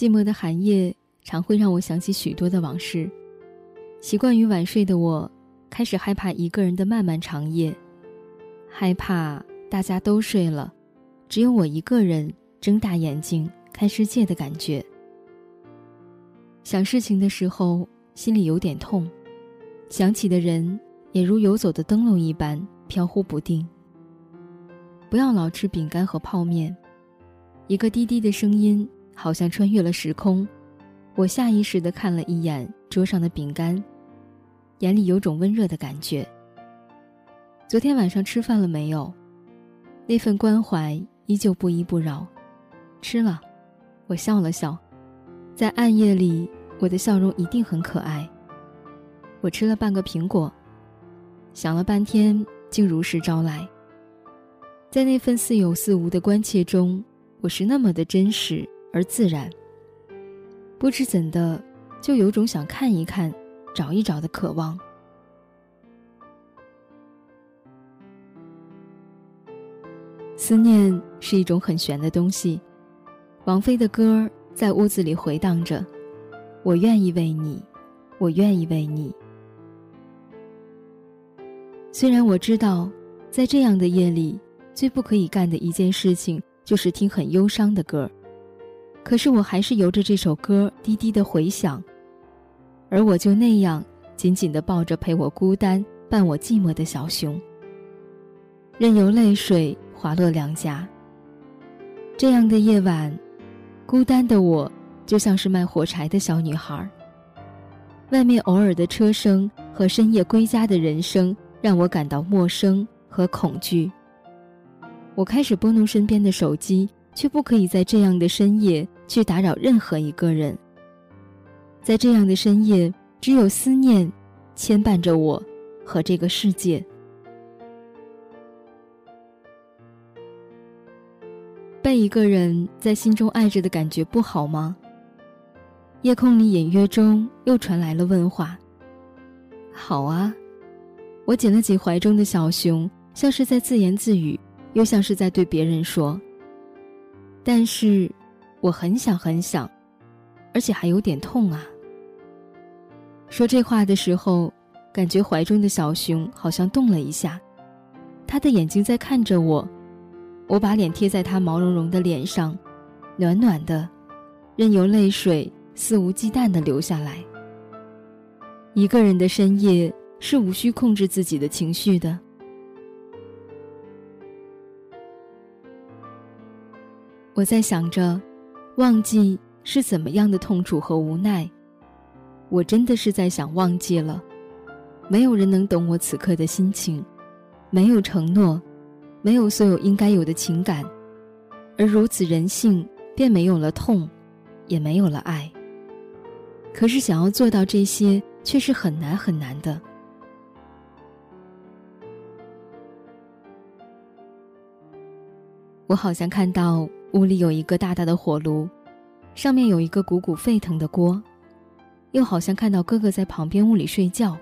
寂寞的寒夜常会让我想起许多的往事。习惯于晚睡的我，开始害怕一个人的漫漫长夜，害怕大家都睡了，只有我一个人睁大眼睛看世界的感觉。想事情的时候，心里有点痛，想起的人也如游走的灯笼一般飘忽不定。不要老吃饼干和泡面。一个低低的声音好像穿越了时空，我下意识地看了一眼桌上的饼干。眼里有种温热的感觉。昨天晚上吃饭了没有？那份关怀依旧不依不饶。吃了，我笑了笑，在暗夜里，我的笑容一定很可爱。我吃了半个苹果，想了半天，竟如实招来。在那份似有似无的关切中，我是那么的真实而自然。不知怎的，就有种想看一看。找一找的渴望。思念是一种很玄的东西。王菲的歌在屋子里回荡着：“我愿意为你，我愿意为你。”虽然我知道，在这样的夜里，最不可以干的一件事情就是听很忧伤的歌，可是我还是由着这首歌低低的回响。而我就那样紧紧地抱着陪我孤单、伴我寂寞的小熊，任由泪水滑落两颊。这样的夜晚，孤单的我就像是卖火柴的小女孩。外面偶尔的车声和深夜归家的人声让我感到陌生和恐惧。我开始拨弄身边的手机，却不可以在这样的深夜去打扰任何一个人。在这样的深夜，只有思念牵绊着我和这个世界。被一个人在心中爱着的感觉不好吗？夜空里隐约中又传来了问话。好啊，我紧了紧怀中的小熊，像是在自言自语，又像是在对别人说。但是，我很想很想。而且还有点痛啊！说这话的时候，感觉怀中的小熊好像动了一下，他的眼睛在看着我，我把脸贴在他毛茸茸的脸上，暖暖的，任由泪水肆无忌惮的流下来。一个人的深夜是无需控制自己的情绪的。我在想着，忘记。是怎么样的痛楚和无奈？我真的是在想忘记了。没有人能懂我此刻的心情，没有承诺，没有所有应该有的情感，而如此人性，便没有了痛，也没有了爱。可是想要做到这些，却是很难很难的。我好像看到屋里有一个大大的火炉。上面有一个鼓鼓沸腾的锅，又好像看到哥哥在旁边屋里睡觉，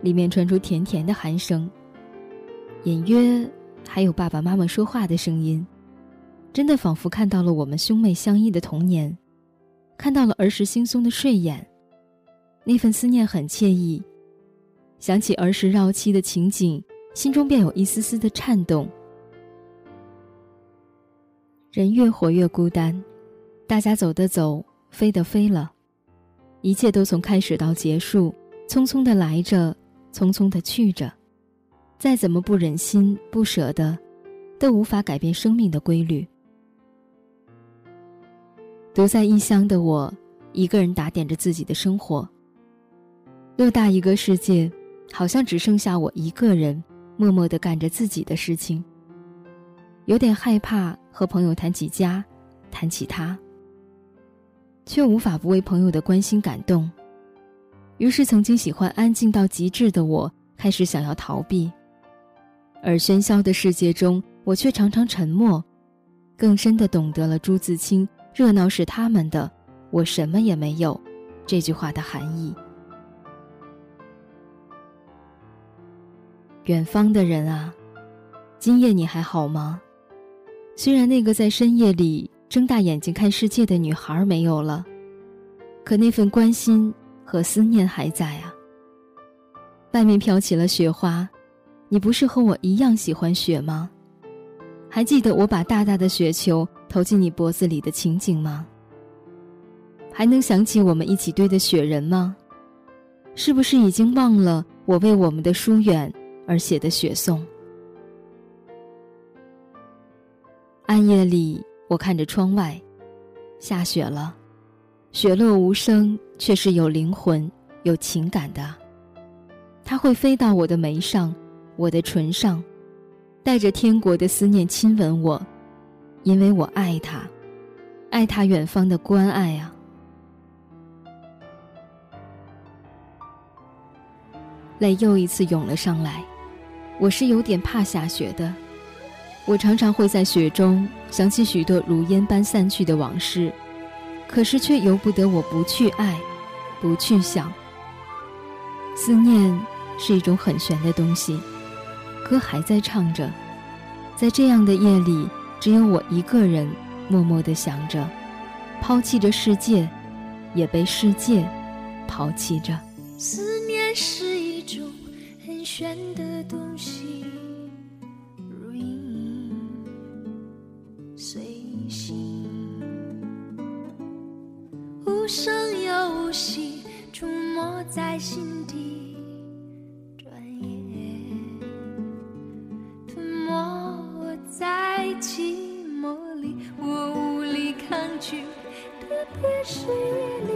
里面传出甜甜的鼾声，隐约还有爸爸妈妈说话的声音，真的仿佛看到了我们兄妹相依的童年，看到了儿时惺忪的睡眼，那份思念很惬意，想起儿时绕膝的情景，心中便有一丝丝的颤动。人越活越孤单。大家走的走，飞的飞了，一切都从开始到结束，匆匆的来着，匆匆的去着，再怎么不忍心、不舍得，都无法改变生命的规律。独在异乡的我，一个人打点着自己的生活。偌大一个世界，好像只剩下我一个人，默默的干着自己的事情。有点害怕和朋友谈起家，谈起他。却无法不为朋友的关心感动，于是曾经喜欢安静到极致的我，开始想要逃避。而喧嚣的世界中，我却常常沉默，更深的懂得了朱自清“热闹是他们的，我什么也没有”这句话的含义。远方的人啊，今夜你还好吗？虽然那个在深夜里睁大眼睛看世界的女孩没有了，可那份关心和思念还在啊。外面飘起了雪花，你不是和我一样喜欢雪吗？还记得我把大大的雪球投进你脖子里的情景吗？还能想起我们一起堆的雪人吗？是不是已经忘了我为我们的疏远而写的雪颂？暗夜里，我看着窗外，下雪了，雪落无声，却是有灵魂、有情感的。它会飞到我的眉上，我的唇上，带着天国的思念亲吻我，因为我爱他，爱他远方的关爱啊。泪又一次涌了上来，我是有点怕下雪的。我常常会在雪中想起许多如烟般散去的往事，可是却由不得我不去爱，不去想。思念是一种很玄的东西，歌还在唱着，在这样的夜里，只有我一个人默默地想着，抛弃着世界，也被世界抛弃着。思念是一种很。玄的东西，在心底，转眼吞没我在寂寞里，我无力抗拒，特别是夜里，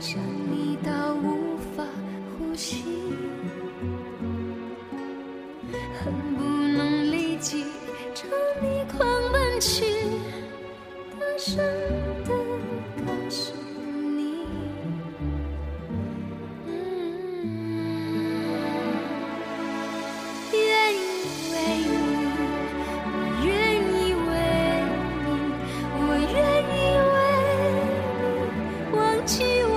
想你到无法呼吸。恨不能立即朝你狂奔去，但是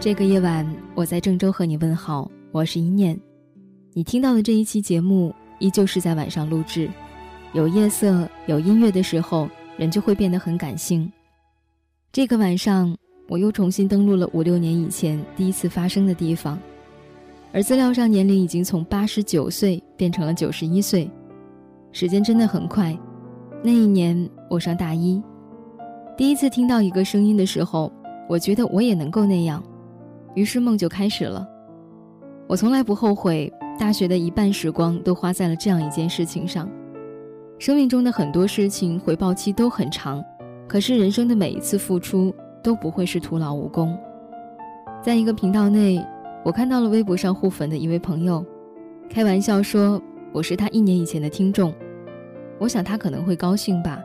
这个夜晚，我在郑州和你问好，我是一念。你听到的这一期节目依旧是在晚上录制，有夜色、有音乐的时候，人就会变得很感性。这个晚上，我又重新登录了五六年以前第一次发生的地方，而资料上年龄已经从八十九岁变成了九十一岁，时间真的很快。那一年我上大一，第一次听到一个声音的时候，我觉得我也能够那样，于是梦就开始了。我从来不后悔，大学的一半时光都花在了这样一件事情上。生命中的很多事情回报期都很长，可是人生的每一次付出都不会是徒劳无功。在一个频道内，我看到了微博上互粉的一位朋友，开玩笑说我是他一年以前的听众。我想他可能会高兴吧，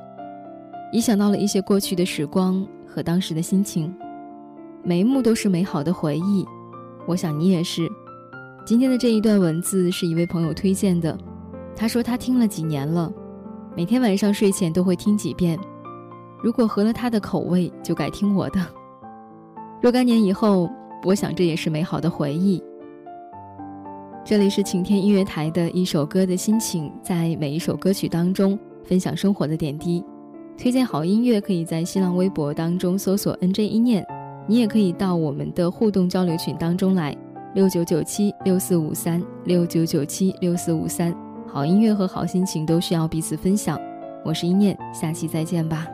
一想到了一些过去的时光和当时的心情，每一幕都是美好的回忆。我想你也是。今天的这一段文字是一位朋友推荐的，他说他听了几年了，每天晚上睡前都会听几遍。如果合了他的口味，就改听我的。若干年以后，我想这也是美好的回忆。这里是晴天音乐台的一首歌的心情，在每一首歌曲当中分享生活的点滴，推荐好音乐，可以在新浪微博当中搜索 “nj 一念”，你也可以到我们的互动交流群当中来，六九九七六四五三六九九七六四五三，好音乐和好心情都需要彼此分享。我是一念，下期再见吧。